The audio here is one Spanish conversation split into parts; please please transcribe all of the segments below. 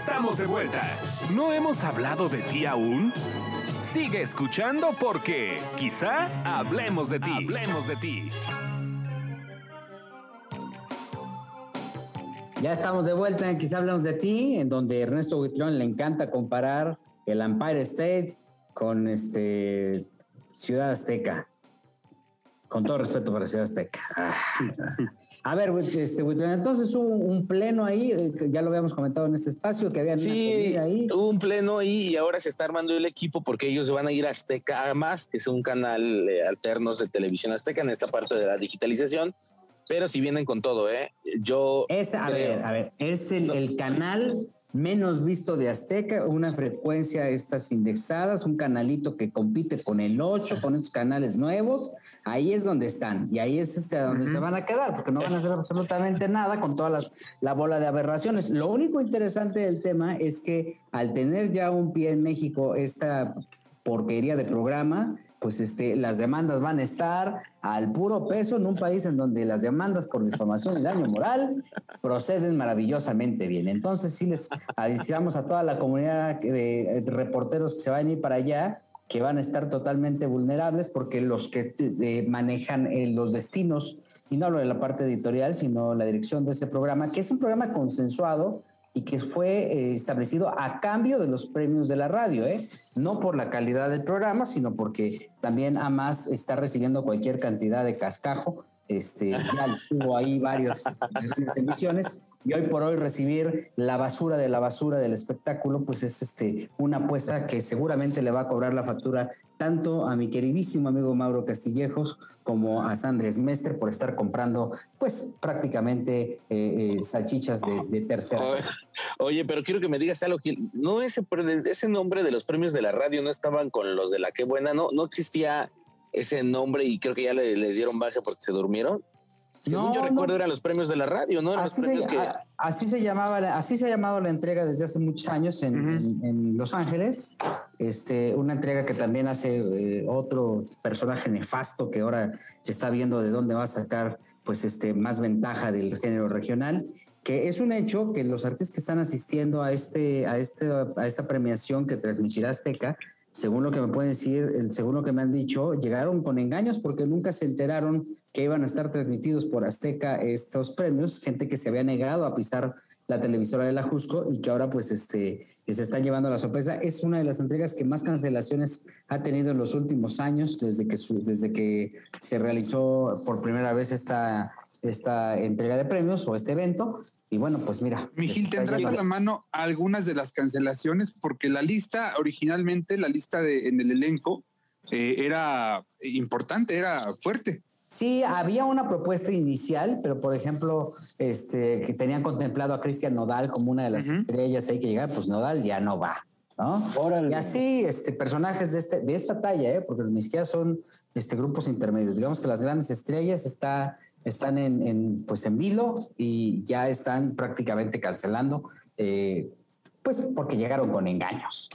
Estamos de vuelta. ¿No hemos hablado de ti aún? Sigue escuchando porque quizá hablemos de ti. Hablemos de ti. Ya estamos de vuelta en Quizá hablamos de ti, en donde Ernesto Buitrón le encanta comparar el Empire State con este Ciudad Azteca. Con todo respeto para Ciudad Azteca. A ver, este, entonces hubo un pleno ahí, eh, ya lo habíamos comentado en este espacio, que había sí, ahí. Hubo un pleno ahí y ahora se está armando el equipo porque ellos van a ir a Azteca, además, que es un canal eh, alternos de televisión Azteca en esta parte de la digitalización. Pero si vienen con todo, ¿eh? Yo. Es, a ver, a ver, es el, el canal menos visto de Azteca, una frecuencia estas indexadas, un canalito que compite con el 8, con esos canales nuevos, ahí es donde están y ahí es este donde se van a quedar, porque no van a hacer absolutamente nada con todas las la bola de aberraciones. Lo único interesante del tema es que al tener ya un pie en México esta porquería de programa, pues este, las demandas van a estar al puro peso en un país en donde las demandas por difamación y daño moral proceden maravillosamente bien. Entonces, sí les avisamos a toda la comunidad de, reporteros que se van a ir para allá, que van a estar totalmente vulnerables porque los que eh, manejan eh, los destinos, y no hablo de la parte editorial, sino la dirección de ese programa, que es un programa consensuado y que fue eh, establecido a cambio de los premios de la radio, ¿eh? no por la calidad del programa, sino porque también AMAS está recibiendo cualquier cantidad de cascajo este, ya tuvo ahí varias emisiones y hoy por hoy recibir la basura de la basura del espectáculo, pues es este, una apuesta que seguramente le va a cobrar la factura tanto a mi queridísimo amigo Mauro Castillejos como a Sandres Mestre por estar comprando pues prácticamente eh, eh, salchichas de, tercera. Oye, pero quiero que me digas algo, no ese, ese nombre de los premios de la radio no estaban con los de la qué buena, no, no existía ese nombre y creo que ya le, les dieron baja porque se durmieron. Según yo recuerdo eran los premios de la radio, ¿no? Así, se, así se llamaba, así se ha llamado la entrega desde hace muchos años en, Los Ángeles. Este, una entrega que también hace eh, otro personaje nefasto que ahora se está viendo de dónde va a sacar, pues, este, más ventaja del género regional. Que es un hecho que los artistas que están asistiendo a este, a este, a esta premiación que transmitirá Azteca según lo que me pueden decir, según lo que me han dicho, llegaron con engaños porque nunca se enteraron que iban a estar transmitidos por Azteca estos premios, gente que se había negado a pisar la televisora de la Jusco y que ahora pues este se están llevando la sorpresa. Es una de las entregas que más cancelaciones ha tenido en los últimos años desde que desde que se realizó por primera vez esta esta entrega de premios o este evento. Y bueno, pues mira. Mijil, ¿tendrás a la mano algunas de las cancelaciones? Porque la lista, originalmente, la lista de, en el elenco eh, era importante, era fuerte. Sí, había una propuesta inicial, pero por ejemplo, este, que tenían contemplado a Cristian Nodal como una de las estrellas ahí que llegar, pues Nodal ya no va, ¿no? Y así, este, personajes de, este, de esta talla, ¿eh? porque ni siquiera son este, grupos intermedios. Digamos que las grandes estrellas está están en, pues en vilo y ya están prácticamente cancelando, eh, pues porque llegaron con engaños.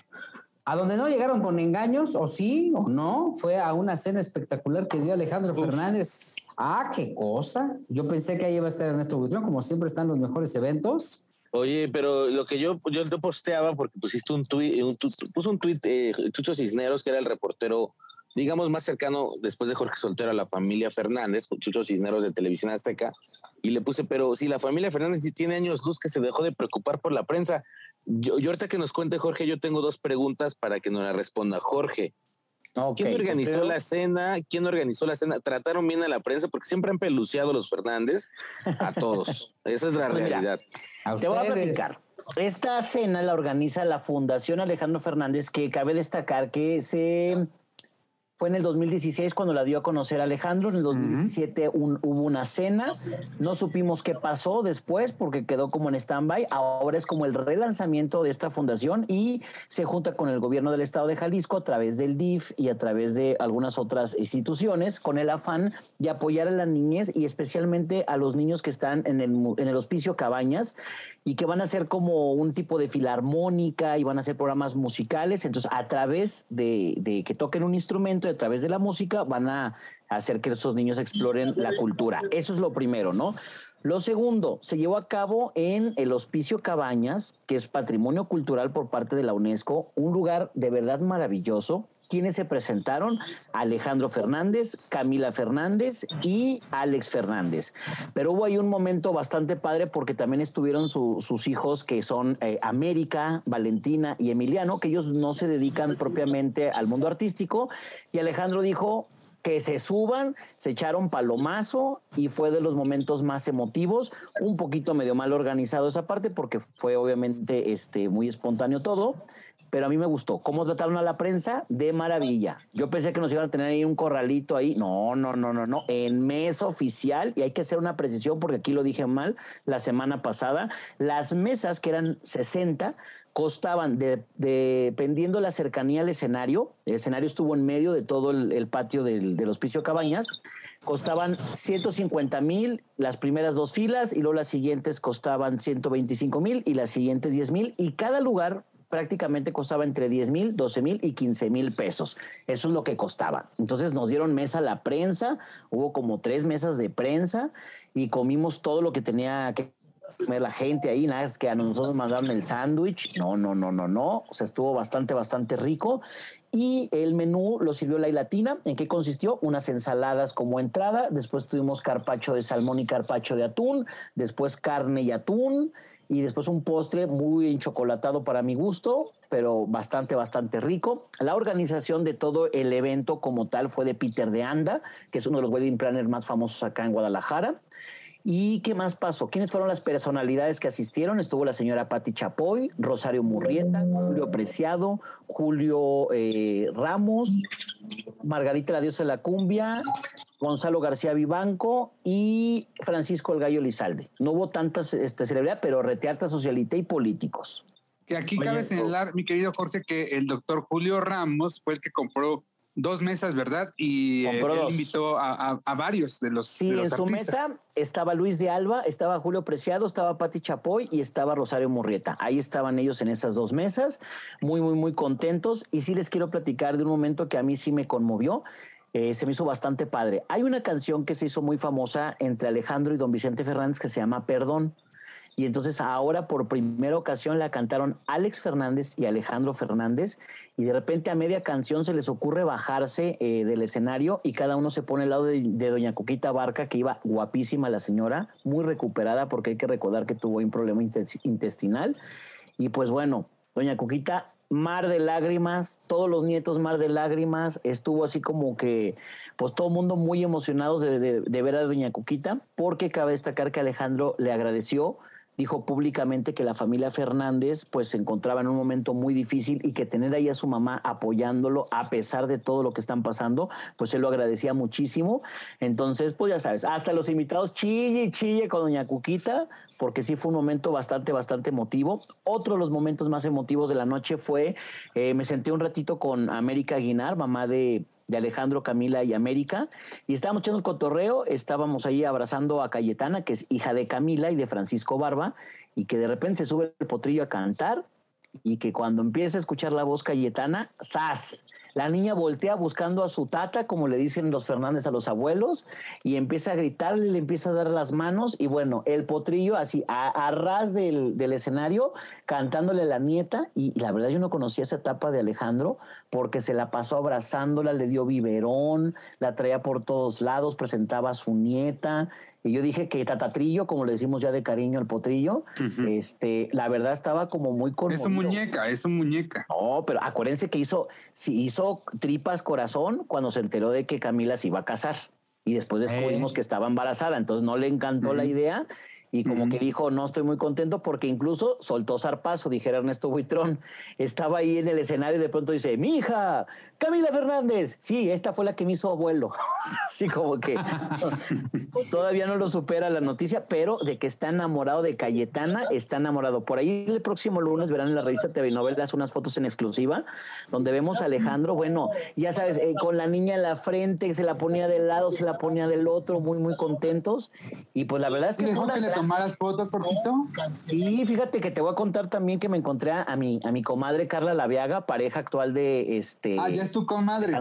A donde no llegaron con engaños, o sí o no, fue a una cena espectacular que dio Alejandro Fernández. Ah, qué cosa. Yo pensé que ahí iba a estar Ernesto Buitrón, como siempre están los mejores eventos. Oye, pero lo que yo, yo te posteaba, porque pusiste un tuit, un, puso un tuit, eh, Chucho Cisneros, que era el reportero digamos, más cercano después de Jorge Soltero a la familia Fernández, con Chucho Cisneros de Televisión Azteca, y le puse, pero si la familia Fernández sí tiene años luz que se dejó de preocupar por la prensa. Yo, yo ahorita que nos cuente Jorge, yo tengo dos preguntas para que nos la responda. Jorge, ¿quién organizó la cena? ¿Quién organizó la cena? ¿Trataron bien a la prensa? Porque siempre han peluciado los Fernández a todos. Esa es la pues realidad. te voy a platicar. Esta cena la organiza la Fundación Alejandro Fernández, que cabe destacar que se fue en el 2016 cuando la dio a conocer Alejandro. En el 2017 hubo una cena. No supimos qué pasó después porque quedó como en stand-by. Ahora es como el relanzamiento de esta fundación y se junta con el gobierno del estado de Jalisco a través del DIF y a través de algunas otras instituciones con el afán de apoyar a las niñez y especialmente a los niños que están en el, en el hospicio Cabañas y que van a ser como un tipo de filarmónica y van a hacer programas musicales. Entonces, a través de, de que toquen un instrumento, a través de la música van a hacer que esos niños exploren la cultura. Eso es lo primero, ¿no? Lo segundo, se llevó a cabo en el Hospicio Cabañas, que es patrimonio cultural por parte de la UNESCO, un lugar de verdad maravilloso. Quienes se presentaron? Alejandro Fernández, Camila Fernández y Alex Fernández. Pero hubo ahí un momento bastante padre porque también estuvieron sus hijos que son eh, América, Valentina y Emiliano, que ellos no se dedican propiamente al mundo artístico. Y Alejandro dijo, que se suban, se echaron palomazo y fue de los momentos más emotivos, un poquito medio mal organizado esa parte porque fue obviamente este, muy espontáneo todo, pero a mí me gustó. ¿Cómo trataron a la prensa? De maravilla. Yo pensé que nos iban a tener ahí un corralito ahí. No, no, no, no, no. En mesa oficial, y hay que hacer una precisión porque aquí lo dije mal la semana pasada, las mesas, que eran 60, costaban, dependiendo de la cercanía al escenario, el escenario estuvo en medio de todo el, patio del, del Hospicio Cabañas, costaban 150 mil las primeras dos filas y luego las siguientes costaban 125 mil y las siguientes 10 mil y cada lugar prácticamente costaba entre 10 mil, 12 mil y 15 mil pesos. Eso es lo que costaba. Entonces nos dieron mesa la prensa, hubo como tres mesas de prensa y comimos todo lo que tenía que comer la gente ahí, nada es que a nosotros mandaron el sándwich, no, no, no, no, no, o sea, estuvo bastante, bastante rico y el menú lo sirvió la latina. ¿En qué consistió? Unas ensaladas como entrada, después tuvimos carpacho de salmón y carpacho de atún, después carne y atún, y después un postre muy enchocolatado para mi gusto, pero bastante, bastante rico. La organización de todo el evento como tal fue de Peter de Anda, que es uno de los wedding planners más famosos acá en Guadalajara. ¿Y qué más pasó? ¿Quiénes fueron las personalidades que asistieron? Estuvo la señora Patti Chapoy, Rosario Murrieta, Julio Preciado, Julio eh, Ramos, Margarita la Diosa de la Cumbia, Gonzalo García Vivanco y Francisco El Gallo Lizalde. No hubo tantas este, celebridades, pero reteartas socialité y políticos. Que aquí cabe señalar, mi querido Jorge, que el doctor Julio Ramos fue el que compró dos mesas, ¿verdad? Y eh, él invitó a, varios de los. Sí, en su mesa estaba Luis de Alba, estaba Julio Preciado, estaba Pati Chapoy y estaba Rosario Murrieta. Ahí estaban ellos en esas dos mesas, muy, muy, muy contentos. Y sí les quiero platicar de un momento que a mí sí me conmovió. Eh, se me hizo bastante padre. Hay una canción que se hizo muy famosa entre Alejandro y don Vicente Fernández que se llama Perdón. Y entonces ahora por primera ocasión la cantaron Alex Fernández y Alejandro Fernández. Y de repente a media canción se les ocurre bajarse eh, del escenario y cada uno se pone al lado de, doña Coquita Barca, que iba guapísima la señora, muy recuperada porque hay que recordar que tuvo un problema intestinal. Y pues bueno, doña Coquita mar de lágrimas, todos los nietos mar de lágrimas, estuvo así como que, pues todo el mundo muy emocionados de, de, ver a doña Coquita, porque cabe destacar que Alejandro le agradeció dijo públicamente que la familia Fernández pues se encontraba en un momento muy difícil y que tener ahí a su mamá apoyándolo a pesar de todo lo que están pasando, pues él lo agradecía muchísimo. Entonces, pues ya sabes, hasta los invitados chille y chille con doña Cuquita, porque sí fue un momento bastante, bastante emotivo. Otro de los momentos más emotivos de la noche fue, eh, me senté un ratito con América Aguinar, mamá de de Alejandro, Camila y América, y estábamos echando el cotorreo, estábamos ahí abrazando a Cayetana, que es hija de Camila y de Francisco Barba, y que de repente se sube el potrillo a cantar, y que cuando empieza a escuchar la voz Cayetana, ¡zas! La niña voltea buscando a su tata, como le dicen los Fernández a los abuelos, y empieza a gritarle, le empieza a dar las manos, y bueno, el potrillo así, a, ras del, escenario, cantándole a la nieta, y, la verdad yo no conocía esa etapa de Alejandro, porque se la pasó abrazándola, le dio biberón, la traía por todos lados, presentaba a su nieta, y yo dije que Tatatrillo, como le decimos ya de cariño al potrillo, este, la verdad estaba como muy conmovido. Es un muñeca, es un muñeca. No, pero acuérdense que hizo, sí, hizo tripas corazón cuando se enteró de que Camila se iba a casar. Y después descubrimos que estaba embarazada, entonces no le encantó la idea y como que dijo, no estoy muy contento porque incluso soltó zarpazo, dijera Ernesto Buitrón. Estaba ahí en el escenario y de pronto dice, mi hija, Camila Fernández. Sí, esta fue la que me hizo abuelo. Así como que todavía no lo supera la noticia, pero de que está enamorado de Cayetana, está enamorado. Por ahí el próximo lunes verán en la revista TV Novelas unas fotos en exclusiva donde vemos a Alejandro, bueno, ya sabes, eh, con la niña en la frente, se la ponía del lado, se la ponía del otro, muy, muy contentos. Y pues la verdad es que... que le tomaras fotos, Jorgito? Sí, fíjate que te voy a contar también que me encontré a mi, a mi comadre Carla Laviaga, pareja actual de este... Ah, tu comadre.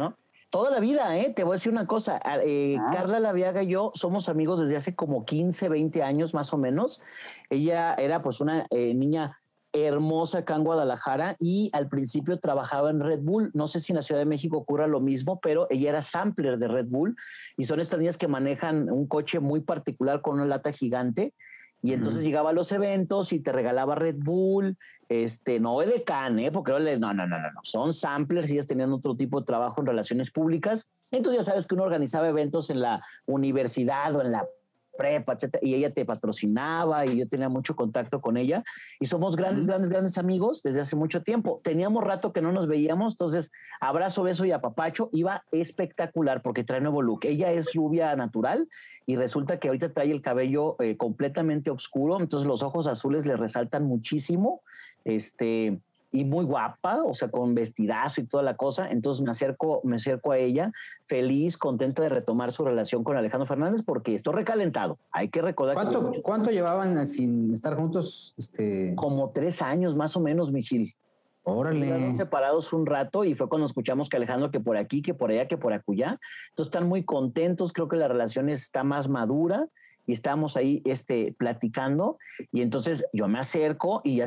Toda la vida, ¿eh? Te voy a decir una cosa. Eh, Ah. Carla Laviaga y yo somos amigos desde hace como 15, 20 años más o menos. Ella era pues una eh, niña hermosa acá en Guadalajara y al principio trabajaba en Red Bull. No sé si en la Ciudad de México ocurra lo mismo, pero ella era sampler de Red Bull y son estas niñas que manejan un coche muy particular con una lata gigante. Y entonces llegaba a los eventos y te regalaba Red Bull, este, no de can, ¿eh? porque no, no, no, no, no, son samplers y ellas tenían otro tipo de trabajo en relaciones públicas. Entonces ya sabes que uno organizaba eventos en la universidad o en la prepa, etcétera, y ella te patrocinaba y yo tenía mucho contacto con ella y somos grandes, grandes, grandes amigos desde hace mucho tiempo. Teníamos rato que no nos veíamos, entonces abrazo, beso y apapacho, iba espectacular porque trae nuevo look. Ella es rubia natural y resulta que ahorita trae el cabello eh, completamente oscuro, entonces los ojos azules le resaltan muchísimo, este, y muy guapa, o sea, con vestidazo y toda la cosa. Entonces me acerco, me acerco a ella, feliz, contenta de retomar su relación con Alejandro Fernández, porque estoy recalentado. Hay que recordar ¿Cuánto, que ¿Cuánto llevaban sin estar juntos? Este, como tres años más o menos, mi Gil. Estuvieron órale. separados un rato y fue cuando escuchamos que Alejandro que por aquí, que por allá, que por acullá. Entonces están muy contentos, creo que la relación está más madura y estamos ahí este, platicando y entonces yo me acerco y ya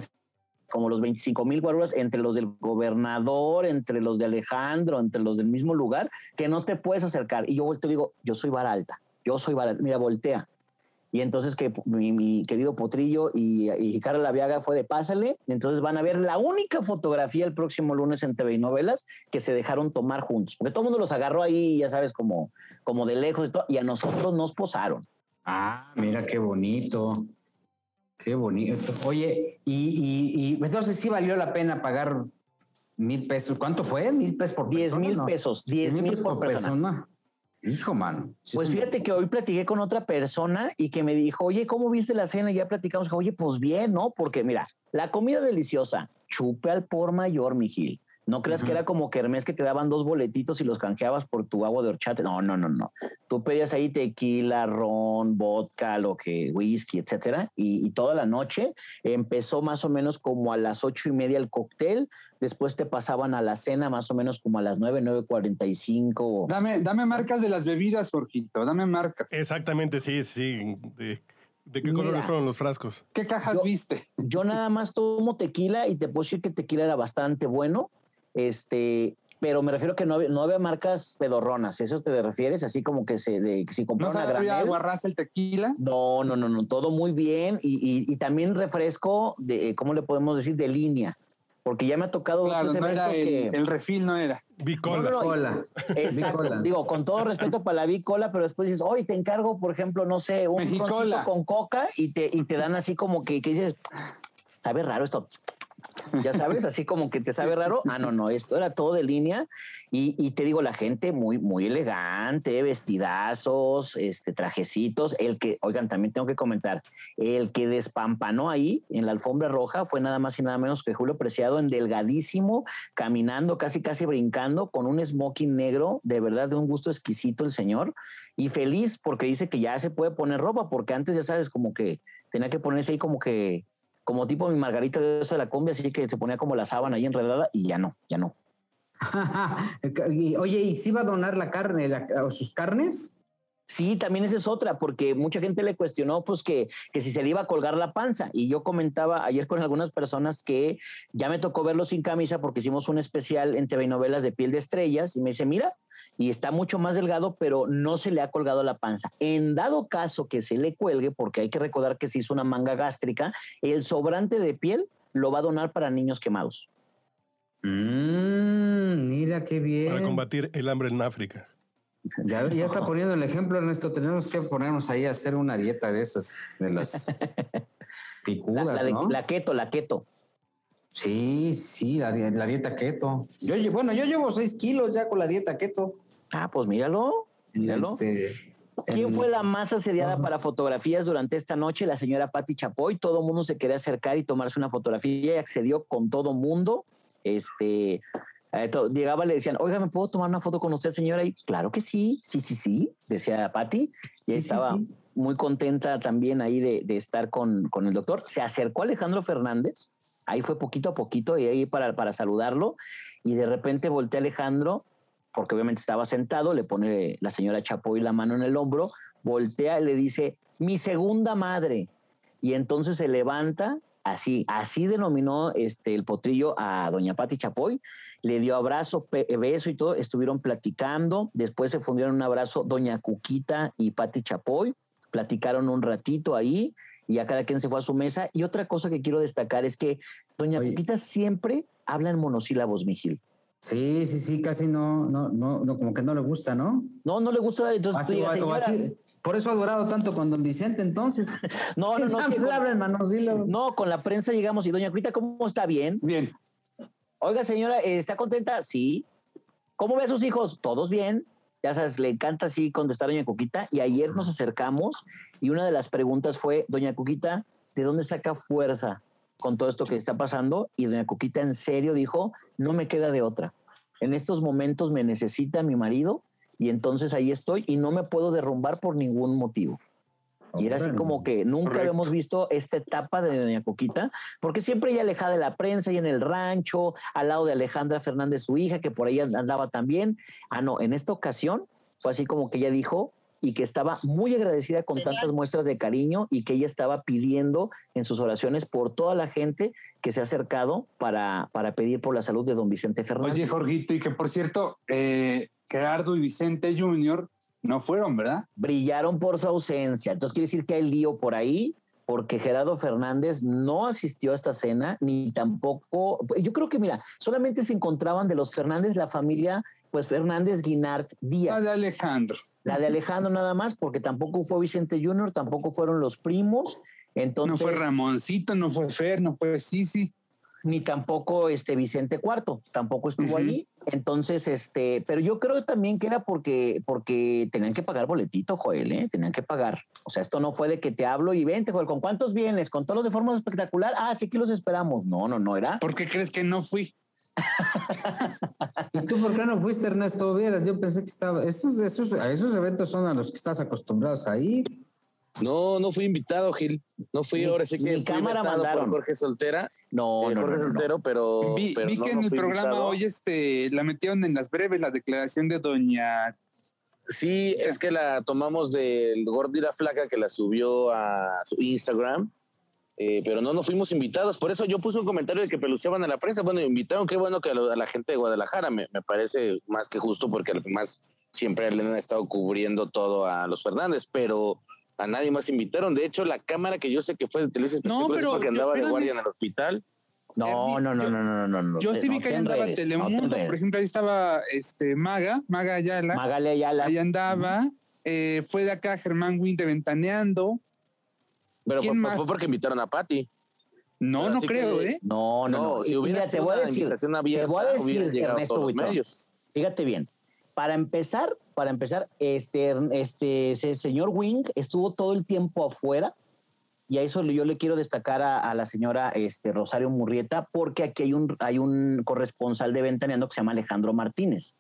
como los 25 mil guaruras entre los del gobernador, entre los de Alejandro, entre los del mismo lugar, que no te puedes acercar. Y yo y digo, yo soy vara alta, yo soy vara, mira, voltea. Y entonces que mi, mi querido Potrillo y, y Carla Laviaga fue de pásale, entonces van a ver la única fotografía el próximo lunes en TV y Novelas que se dejaron tomar juntos, porque todo el mundo los agarró ahí, ya sabes, como, como de lejos y todo, y a nosotros nos posaron. Ah, mira qué bonito. Qué bonito. Oye, y, y, y entonces sí valió la pena pagar mil pesos. ¿Cuánto fue? ¿Mil pesos por 10 persona? mil no? pesos, 10 mil por persona. Hijo, mano. Sí, Pues fíjate que hoy platiqué con otra persona y que me dijo, oye, ¿cómo viste la cena? Y ya platicamos, oye, pues bien, ¿no? Porque mira, la comida deliciosa, chupe al por mayor, mi Gil. No creas que era como Kermés que te daban dos boletitos y los canjeabas por tu agua de horchata. No, no, no, no. Tú pedías ahí tequila, ron, vodka, lo que, whisky, etcétera. Y, y toda la noche empezó más o menos como a las ocho y media el cóctel. Después te pasaban a la cena más o menos como a las nueve, nueve cuarenta y cinco. Dame, dame marcas de las bebidas, Jorgito. Dame marcas. Exactamente, sí, sí. ¿De, de qué Mira. colores fueron los frascos? ¿Qué cajas Yo- viste? Yo nada más tomo tequila y te puedo decir que tequila era bastante bueno. Este, pero me refiero que no había, no había marcas pedorronas. ¿Eso te refieres? Así como que se, de, si ¿No compraron a sabía granel. aguarrás el tequila? No, no, no, no, todo muy bien. Y, y- y también refresco de, ¿cómo le podemos decir? De línea. Porque ya me ha tocado Claro, no era el, que- el refil, no era. Bicola. No, no, no. Exacto. Bicola. Digo, con todo respeto para la bicola, pero después dices, hoy te encargo, por ejemplo, no sé, un con coca y te, y te dan así como que, que dices, sabe raro esto. Ya sabes, así como que te sabe Sí, sí, raro. sí, ah, no, no, esto era todo de línea. Y, y te digo, la gente muy, muy elegante, vestidazos, este, trajecitos. El que, oigan, también tengo que comentar, el que despampanó ahí en la alfombra roja fue nada más y nada menos que Julio Preciado en delgadísimo, caminando, casi, casi brincando, con un smoking negro, de verdad de un gusto exquisito el señor, y feliz porque dice que ya se puede poner ropa, porque antes ya sabes, como que tenía que ponerse ahí como que, como tipo mi Margarita de eso de la cumbia, así que se ponía como la sábana ahí enredada, y ya no, ya no. Oye, ¿y si va a donar la carne, la- o sus carnes? Sí, también esa es otra, porque mucha gente le cuestionó pues que, que si se le iba a colgar la panza. Y yo comentaba ayer con algunas personas que ya me tocó verlo sin camisa porque hicimos un especial en TV y novelas de piel de estrellas y me dice, mira, y está mucho más delgado, pero no se le ha colgado la panza. En dado caso que se le cuelgue, porque hay que recordar que se hizo una manga gástrica, el sobrante de piel lo va a donar para niños quemados. Mm, mira qué bien. Para combatir el hambre en África. Ya, ya está poniendo el ejemplo, Ernesto. Tenemos que ponernos ahí a hacer una dieta de esas, de las La, picudas, la de- ¿no? la keto, la keto. Sí, sí, la, la dieta keto. Yo, bueno, yo llevo seis kilos ya con la dieta keto. Ah, pues míralo. Míralo. Este, ¿Quién fue la más asediada Vamos. para fotografías durante esta noche? La señora Patti Chapoy. Todo mundo se quería acercar y tomarse una fotografía y accedió con todo mundo. Este, eh, to- llegaba y le decían, oiga, ¿me puedo tomar una foto con usted, señora? Y claro que sí, sí, sí, sí, decía Patti. Y Sí, sí, estaba sí. muy contenta también ahí de, de estar con, con el doctor. Se acercó Alejandro Fernández. Ahí fue poquito a poquito y ahí para, para saludarlo. Y de repente volteé a Alejandro porque obviamente estaba sentado, le pone la señora Chapoy la mano en el hombro, voltea y le dice, mi segunda madre. Y entonces se levanta, así, así denominó este, el potrillo a doña Pati Chapoy, le dio abrazo, beso y todo, estuvieron platicando, después se fundieron un abrazo doña Cuquita y Pati Chapoy, platicaron un ratito ahí y ya cada quien se fue a su mesa. Y otra cosa que quiero destacar es que doña Cuquita siempre habla en monosílabos, Mijil. Sí, sí, sí, casi no, no, no, no, como que no le gusta, ¿no? No, no le gusta. Entonces, así, así, por eso ha durado tanto con don Vicente, entonces. No, no, no. con, no, con la prensa llegamos y doña Cuita, ¿cómo está? Bien. Bien. Oiga, señora, ¿está contenta? Sí. ¿Cómo ve a sus hijos? Todos bien. Ya sabes, le encanta así contestar a doña Cuquita. Y ayer nos acercamos y una de las preguntas fue, doña Cuquita, ¿de dónde saca fuerza con todo esto que está pasando? Y doña Cuquita en serio dijo, no me queda de otra. En estos momentos me necesita mi marido y entonces ahí estoy y no me puedo derrumbar por ningún motivo. Y era así como que nunca habíamos visto esta etapa de Doña Coquita, porque siempre ella alejada de la prensa y en el rancho, al lado de Alejandra Fernández, su hija, que por ahí andaba también. Ah, no, en esta ocasión fue así como que ella dijo y que estaba muy agradecida con tantas muestras de cariño y que ella estaba pidiendo en sus oraciones por toda la gente que se ha acercado para, para pedir por la salud de don Vicente Fernández. Oye, Jorgito, y que por cierto, eh, Gerardo y Vicente Jr. no fueron, ¿verdad? Brillaron por su ausencia. Entonces quiere decir que hay lío por ahí porque Gerardo Fernández no asistió a esta cena, ni tampoco, yo creo que mira, solamente se encontraban de los Fernández la familia, pues Fernández Guinart Díaz. La de Alejandro. La de Alejandro nada más, porque tampoco fue Vicente Junior, tampoco fueron los primos. Entonces, no fue Ramoncito, no fue Fer, no fue Sisi ni tampoco este Vicente Cuarto, tampoco estuvo allí. Entonces, este, pero yo creo también que era porque, porque tenían que pagar boletito, Joel, ¿eh? tenían que pagar. O sea, esto no fue de que te hablo y vente, Joel, ¿con cuántos vienes? ¿Con todos los de forma espectacular? Ah, sí que los esperamos. No, no, no era. ¿Por qué crees que no fui? ¿Y tú por qué no fuiste, Ernesto Vieras? Yo pensé que estaba. Esos, esos, esos eventos son a los que estás acostumbrados a ir. No, no fui invitado, Gil. No fui, ahora sí que fui cámara invitado por Jorge Soltera. No, eh, no, Jorge Soltero, pero. Vi, que en el programa hoy este, la metieron en las breves, la declaración de doña. Sí, es que la tomamos del Gordo y la Flaca que la subió a su Instagram. Eh, pero no nos fuimos invitados. Por eso yo puse un comentario de que peluceaban a la prensa. Bueno, invitaron, qué bueno que a, la gente de Guadalajara me, me, parece más que justo porque además siempre le han estado cubriendo todo a los Fernández, pero a nadie más invitaron. De hecho, la cámara que yo sé que fue de Televisa no, pero que andaba de guardia en el hospital. No, no, no, no, no, no, no. Yo sí vi que ahí andaba Telemundo, por ejemplo, ahí estaba este Maga, Maga Ayala. Maga Ayala. Ahí andaba. Eh, fue de acá Germán Winte ventaneando. Pero fue, fue, porque invitaron a Patti. No, no creo, ¿eh? No, no, no. Si hubiera te voy a decir, abierta, te voy a decir, Ernesto medios. Fíjate bien, para empezar, para empezar, este, este, señor Wing estuvo todo el tiempo afuera y a eso yo le quiero destacar a, la señora este, Rosario Murrieta porque aquí hay un, hay un corresponsal de Ventaneando que se llama Alejandro Martínez.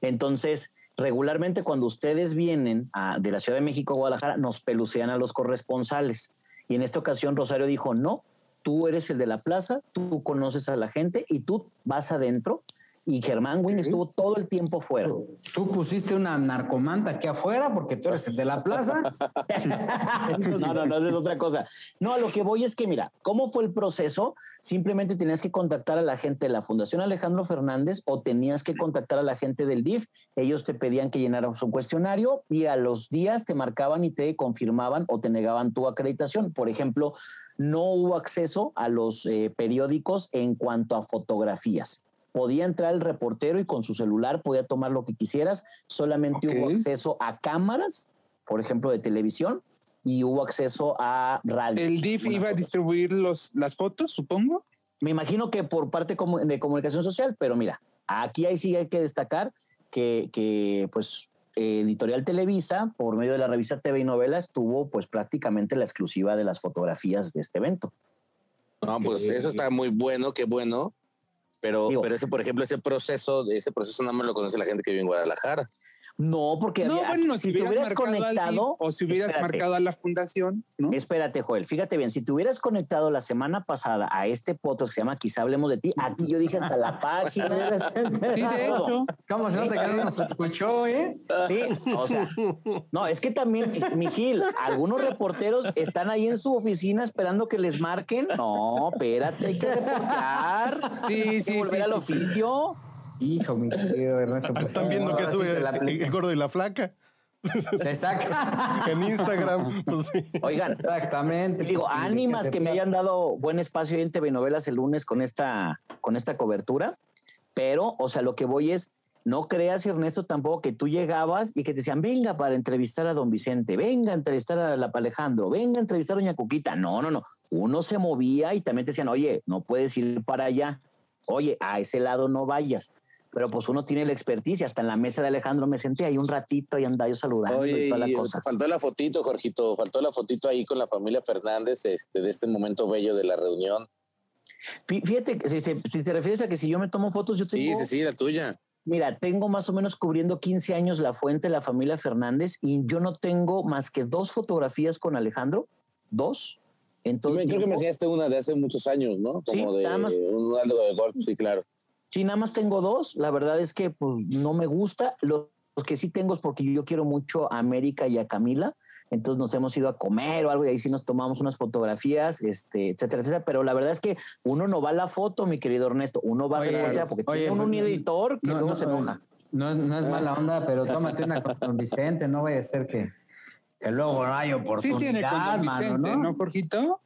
Entonces, regularmente cuando ustedes vienen de la Ciudad de México a Guadalajara, nos pelucean a los corresponsales. Y en esta ocasión Rosario dijo, no, tú eres el de la plaza, tú conoces a la gente y tú vas adentro y Germán Wing estuvo todo el tiempo fuera. Tú pusiste una narcomanta aquí afuera porque tú eres el de la plaza. no, no, no, es otra cosa. No, a lo que voy es que, mira, ¿cómo fue el proceso? Simplemente tenías que contactar a la gente de la Fundación Alejandro Fernández o tenías que contactar a la gente del DIF. Ellos te pedían que llenaras un cuestionario y a los días te marcaban y te confirmaban o te negaban tu acreditación. Por ejemplo, no hubo acceso a los eh, periódicos en cuanto a fotografías podía entrar el reportero y con su celular podía tomar lo que quisieras, solamente hubo acceso a cámaras, por ejemplo, de televisión, y hubo acceso a radio. ¿El DIF iba a distribuir los, las fotos, supongo? Me imagino que por parte de comunicación social, pero mira, aquí ahí sí hay que destacar que, que pues Editorial Televisa, por medio de la revista TV y Novelas, tuvo pues prácticamente la exclusiva de las fotografías de este evento. No, pues eso está muy bueno, qué bueno. Pero, pero ese, por ejemplo, ese proceso, ese proceso nada más lo conoce la gente que vive en Guadalajara. No, porque No, había- bueno, si si te hubieras conectado, o si hubieras espérate. marcado a la fundación, ¿no? Espérate, Joel, fíjate bien, si te hubieras conectado la semana pasada a este podcast que se llama Quizá hablemos de ti, aquí yo dije hasta la página. Sí, de hecho. ¿Cómo se nota que no nos escuchó, eh? Sí, o sea, no, es que también, mi Gil, algunos reporteros están ahí en su oficina esperando que les marquen. No, espérate, hay que reportar. Sí, hay que sí, volver sí, al sí, sí. Hijo, mi querido Ernesto. Ah, pues, Están viendo que sube la el, gordo y la flaca Exacto. en Instagram. Pues sí. Oigan, Exactamente. digo, pues sí, ¿de qué ánimas se que me hayan dado buen espacio ahí en TV Novelas el lunes con esta, con esta cobertura, pero, o sea, lo que voy es, no creas, Ernesto, tampoco que tú llegabas y que te decían, venga para entrevistar a don Vicente, venga a entrevistar a la Alejandro, venga a entrevistar a doña Cuquita. No, no, no. Uno se movía y también te decían, oye, no puedes ir para allá. Oye, a ese lado no vayas. Pero pues uno tiene la experticia. Hasta en la mesa de Alejandro me senté ahí un ratito y andaba yo saludando Oye, y toda la y cosa. faltó la fotito, Jorgito, faltó la fotito ahí con la familia Fernández, este, de este momento bello de la reunión. Fí- Fíjate, si te, si te refieres a que si yo me tomo fotos, yo Sí, tengo... sí, sí, la tuya. Mira, tengo más o menos cubriendo 15 años la fuente de la familia Fernández y yo no tengo más que dos fotografías con Alejandro, dos. Sí, Entonces, me- creo que me enseñaste una de hace muchos años, ¿no? Sí, Como de más. un algo de golf, sí, claro. Sí, nada más tengo dos. La verdad es que pues, no me gusta. Los, que sí tengo es porque yo quiero mucho a América y a Camila. Entonces nos hemos ido a comer o algo y ahí sí nos tomamos unas fotografías, este, etcétera, etcétera. Pero la verdad es que uno no va a la foto, mi querido Ernesto. Uno va a Oye, reportear porque oye, tiene un no, editor que no, luego no, se enoja. No, no es mala onda, pero tómate una con don Vicente, no vaya a ser que, que luego no hay Sí oportunidad, tiene con don mano, Vicente, ¿no? ¿no, Jorgito?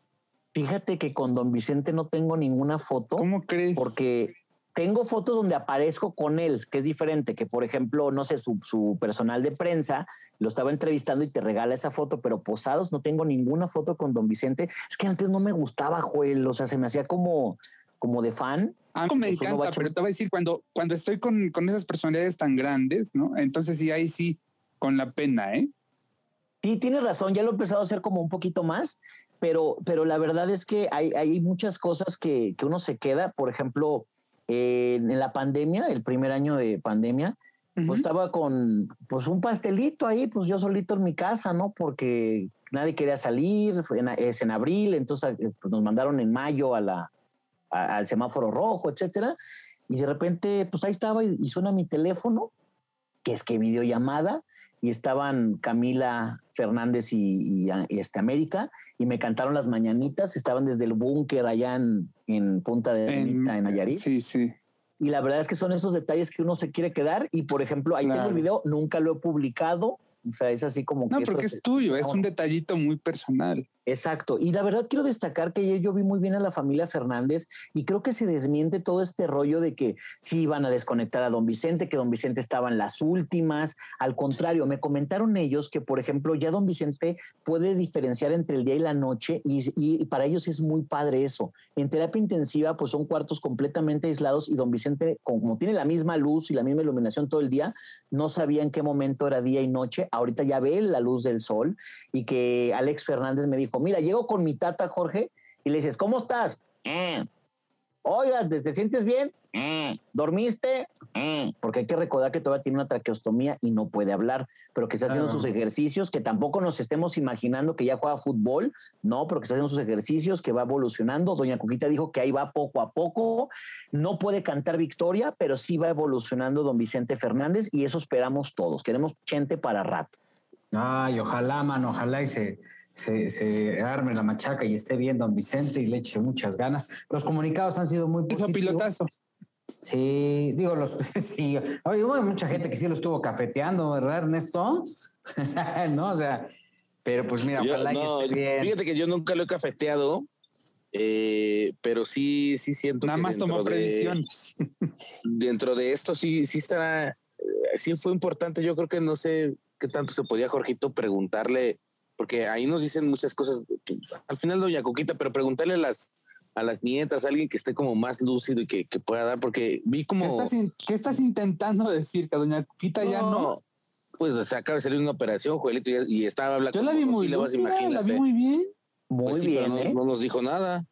Fíjate que con don Vicente no tengo ninguna foto. ¿Cómo crees? porque tengo fotos donde aparezco con él, que es diferente, que por ejemplo, no sé, su, su personal de prensa lo estaba entrevistando y te regala esa foto, pero posados no tengo ninguna foto con don Vicente. Es que antes no me gustaba Joel, o sea, se me hacía como, como de fan. A mí me Pues uno encanta, pero te voy a decir, cuando, cuando estoy con, con esas personalidades tan grandes, ¿no? Entonces sí, ahí sí, con la pena, ¿eh? Sí, tienes razón, ya lo he empezado a hacer como un poquito más, pero, pero la verdad es que hay, hay muchas cosas que, que uno se queda, por ejemplo, eh, en la pandemia, el primer año de pandemia, Ujú. pues estaba con pues un pastelito ahí, pues yo solito en mi casa, ¿no? Porque nadie quería salir, en- es en abril, entonces eh, pues, nos mandaron en mayo a la, a- al semáforo rojo, etcétera, y de repente, pues ahí estaba y, y suena mi teléfono, que es que videollamada, y estaban Camila Fernández y, y, ah, y, este América, y me cantaron las mañanitas, estaban desde el búnker allá en, en Punta de En- en Nayarit. Sí, sí. Y la verdad es que son esos detalles que uno se quiere quedar. Y por ejemplo, ahí tengo Claro. el video, nunca lo he publicado. O sea, es así como No, que. porque es tuyo, es un detallito muy personal. Exacto. Y la verdad quiero destacar que ayer yo vi muy bien a la familia Fernández y creo que se desmiente todo este rollo de que sí iban a desconectar a don Vicente, que don Vicente estaba en las últimas. Al contrario, me comentaron ellos que, por ejemplo, ya don Vicente puede diferenciar entre el día y la noche y, y para ellos es muy padre eso. En terapia intensiva, pues son cuartos completamente aislados y don Vicente, como tiene la misma luz y la misma iluminación todo el día, no sabía en qué momento era día y noche. Ahorita ya ve la luz del sol y que Alex Fernández me dijo, mira, llego con mi tata Jorge y le dices, ¿cómo estás? "Eh". Oiga, ¿te, te sientes bien? "Eh". ¿Dormiste? "Eh". Porque hay que recordar que todavía tiene una traqueostomía y no puede hablar, pero que está haciendo Ah. sus ejercicios, que tampoco nos estemos imaginando que ya juega fútbol, no, pero que está haciendo sus ejercicios, que va evolucionando. Doña Cuquita dijo que ahí va poco a poco. No puede cantar victoria, pero sí va evolucionando don Vicente Fernández y eso esperamos todos. Queremos gente para rato. Ay, ojalá, mano, ojalá y se, se, se arme la machaca y esté bien don Vicente y le eche muchas ganas. Los comunicados han sido muy Hizo positivos. pilotazo. Sí, digo, los, sí. Oye, hubo mucha gente que sí lo estuvo cafeteando, ¿verdad, Ernesto? no, o sea, pero pues mira, Yo- ojalá no, y esté bien. fíjate que yo nunca lo he cafeteado, eh, pero sí, sí siento Nada que más tomó dentro de- previsiones. dentro de esto sí, sí estará, eh, sí fue importante. Yo creo que no sé qué tanto se podía, Jorgito, preguntarle, porque ahí nos dicen muchas cosas. Al final, doña Coquita, pero preguntarle las, a las nietas, a alguien que esté como más lúcido y que, que pueda dar, porque vi ¿Qué como. estás, in- qué estás intentando decir? Que doña Cuquita ya no. Pues o sea, acaba de salir una operación, Joelito, y, y estaba hablando. Yo la vi muy lúcida, la vi muy bien. Muy Pues sí, bien, pero no, ¿eh? no nos dijo nada.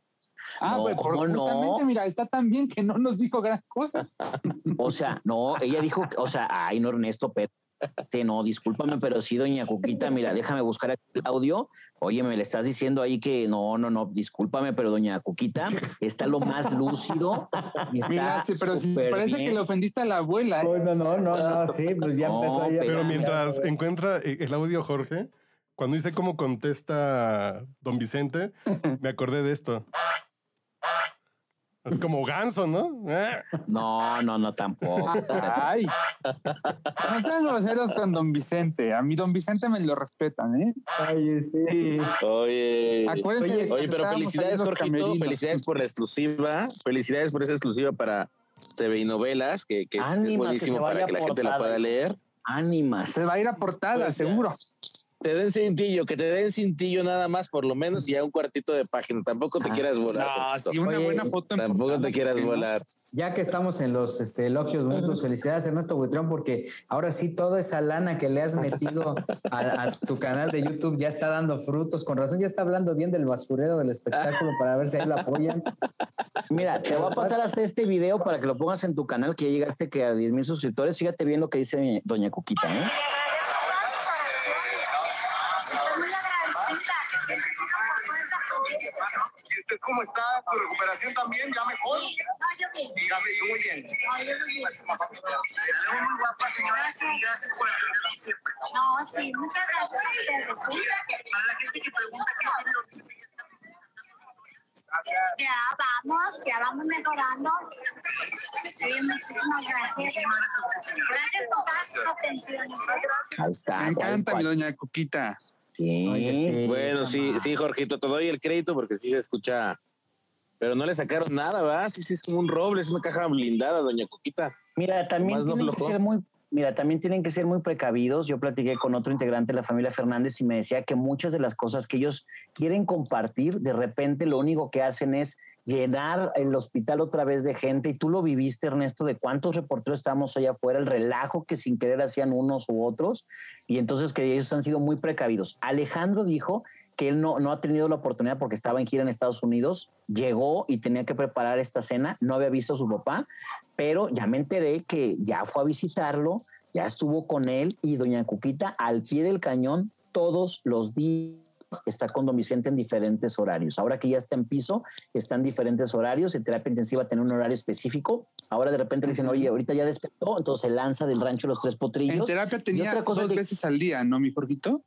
Ah, No, pues por- ¿cómo no? justamente, mira, está tan bien que no nos dijo gran cosa. O sea, no, ella dijo, o sea, ay, no, Ernesto, pero Sí, no, discúlpame, pero sí, doña Cuquita, mira, déjame buscar aquí el audio. Oye, me le estás diciendo ahí que no, no, no, discúlpame, pero doña Cuquita está lo más lúcido. está Mira, sí, pero sí, súper parece bien. que le ofendiste a la abuela. ¿eh? No, no, no, no, no, sí, pues ya No, empezó ahí a- Pero Ya, mientras encuentra eh, el audio, Jorge, cuando dice cómo contesta don Vicente, me acordé de esto. Es como ganso, ¿no? Ah. No, no, no, tampoco. Ay, no sean groseros con don Vicente. A mí don Vicente me lo respetan, ¿eh? Ay, sí. Oye, Acuérdense de que oye, pero felicidades, Jorgito. Felicidades por la exclusiva. Felicidades por esa exclusiva para TV y novelas, que, que es- que buenísimo se para que la gente la pueda leer. Ánimas. Se va a ir a portada, Pues ya. seguro. Te den cintillo, que te den cintillo nada más, por lo menos, y ya un cuartito de página. Tampoco te Ah, quieras volar. No, Jorgito. sí, una Oye, buena foto. Tampoco te quieras volar. Ya que estamos en los este, elogios bonitos, felicidades Ernesto Buitrón, porque ahora sí toda esa lana que le has metido a, a tu canal de YouTube ya está dando frutos. Con razón ya está hablando bien del basurero del espectáculo para ver si ahí lo apoyan. Mira, te voy a pasar hasta este video para que lo pongas en tu canal, que ya llegaste que a 10 mil suscriptores. Fíjate bien lo que dice doña Cuquita, ¿eh? Usted cómo está? ¿Su recuperación también? ¿Ya mejor? Dígame, yo muy bien. Yo muy guapa, señora. Gracias. Gracias por atendernos siempre. No, sí, muchas gracias a ustedes, ¿sí? Para la gente que pregunta qué. Gracias. Ya vamos, ya vamos mejorando. Sí, muchísimas gracias. Gracias por todas sus atenciones. Ahí está. Me encanta mi doña Cuquita. Sí. Oye, sí. Bueno, sí, sí, Jorgito, te doy el crédito porque sí se escucha. Pero no le sacaron nada, ¿verdad? Sí, sí, es como un roble, es una caja blindada, doña Coquita. Mira, también no tienen que ser muy, mira, también tienen que ser muy precavidos. Yo platiqué con otro integrante de la familia Fernández y me decía que muchas de las cosas que ellos quieren compartir, de repente lo único que hacen es llenar el hospital otra vez de gente. Y tú lo viviste, Ernesto, de cuántos reporteros estábamos allá afuera, el relajo que sin querer hacían unos u otros. Y entonces que ellos han sido muy precavidos. Alejandro dijo que él no, no ha tenido la oportunidad porque estaba en gira en Estados Unidos, llegó y tenía que preparar esta cena, no había visto a su papá, pero ya me enteré que ya fue a visitarlo, ya estuvo con él y doña Cuquita al pie del cañón todos los días está con don Vicente en diferentes horarios. Ahora que ya está en piso, está en diferentes horarios, en terapia intensiva tiene un horario específico. Ahora de repente le dicen, oye, ahorita ya despertó, entonces se lanza del rancho Los Tres En Potrillos. terapia tenía dos que- veces al día, ¿no, mi Jorgito?